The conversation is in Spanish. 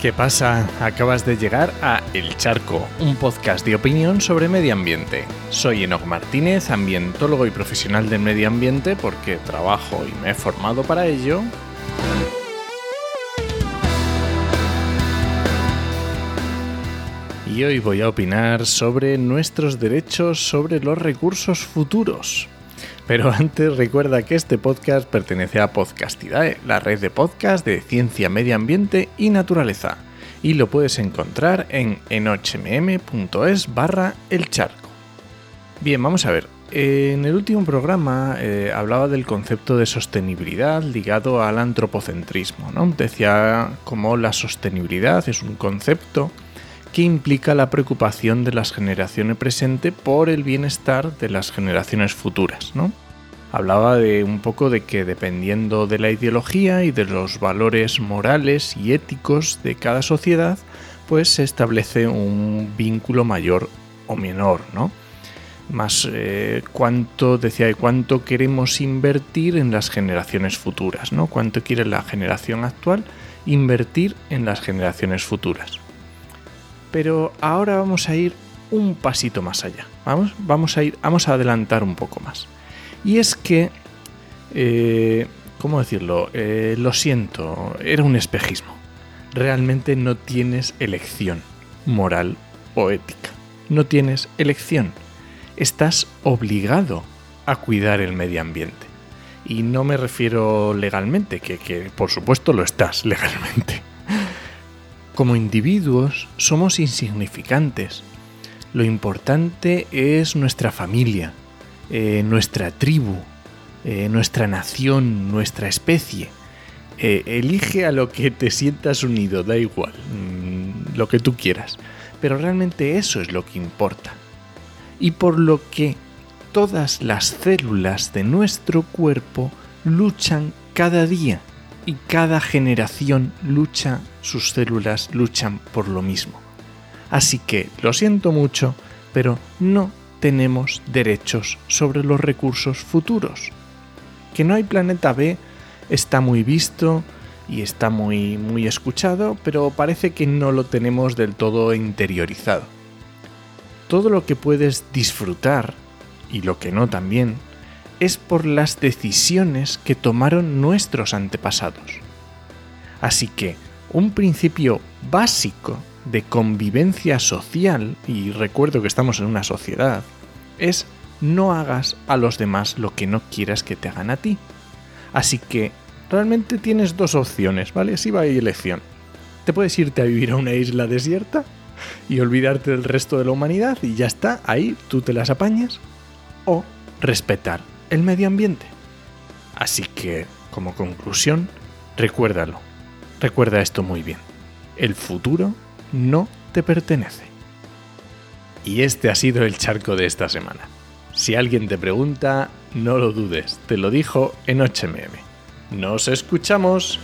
¿Qué pasa? Acabas de llegar a El Charco, un podcast de opinión sobre medio ambiente. Soy Enoch Martínez, ambientólogo y profesional del medio ambiente porque trabajo y me he formado para ello. Y hoy voy a opinar sobre nuestros derechos sobre los recursos futuros. Pero antes recuerda que este podcast pertenece a Podcastidae, la red de podcast de ciencia, medio ambiente y naturaleza. Y lo puedes encontrar en enochmm.es barra el charco. Bien, vamos a ver. En el último programa eh, hablaba del concepto de sostenibilidad ligado al antropocentrismo. ¿no? Decía cómo la sostenibilidad es un concepto implica la preocupación de las generaciones presentes por el bienestar de las generaciones futuras, ¿no? Hablaba de un poco de que dependiendo de la ideología y de los valores morales y éticos de cada sociedad, pues se establece un vínculo mayor o menor, ¿no? Más eh, cuánto, decía, cuánto queremos invertir en las generaciones futuras, ¿no? Cuánto quiere la generación actual invertir en las generaciones futuras. Pero ahora vamos a ir un pasito más allá. Vamos, vamos a ir, vamos a adelantar un poco más. Y es que, eh, ¿cómo decirlo? Eh, lo siento, era un espejismo. Realmente no tienes elección moral o ética. No tienes elección. Estás obligado a cuidar el medio ambiente. Y no me refiero legalmente, que, que por supuesto lo estás legalmente. Como individuos somos insignificantes. Lo importante es nuestra familia, eh, nuestra tribu, eh, nuestra nación, nuestra especie. Eh, elige a lo que te sientas unido, da igual, mm, lo que tú quieras. Pero realmente eso es lo que importa. Y por lo que todas las células de nuestro cuerpo luchan cada día y cada generación lucha, sus células luchan por lo mismo. Así que lo siento mucho, pero no tenemos derechos sobre los recursos futuros. Que no hay planeta B está muy visto y está muy muy escuchado, pero parece que no lo tenemos del todo interiorizado. Todo lo que puedes disfrutar y lo que no también es por las decisiones que tomaron nuestros antepasados. Así que un principio básico de convivencia social, y recuerdo que estamos en una sociedad, es no hagas a los demás lo que no quieras que te hagan a ti. Así que realmente tienes dos opciones, ¿vale? Si va a elección. Te puedes irte a vivir a una isla desierta y olvidarte del resto de la humanidad y ya está, ahí tú te las apañas. O respetar el medio ambiente. Así que, como conclusión, recuérdalo. Recuerda esto muy bien. El futuro no te pertenece. Y este ha sido el charco de esta semana. Si alguien te pregunta, no lo dudes, te lo dijo en HMM. ¡Nos escuchamos!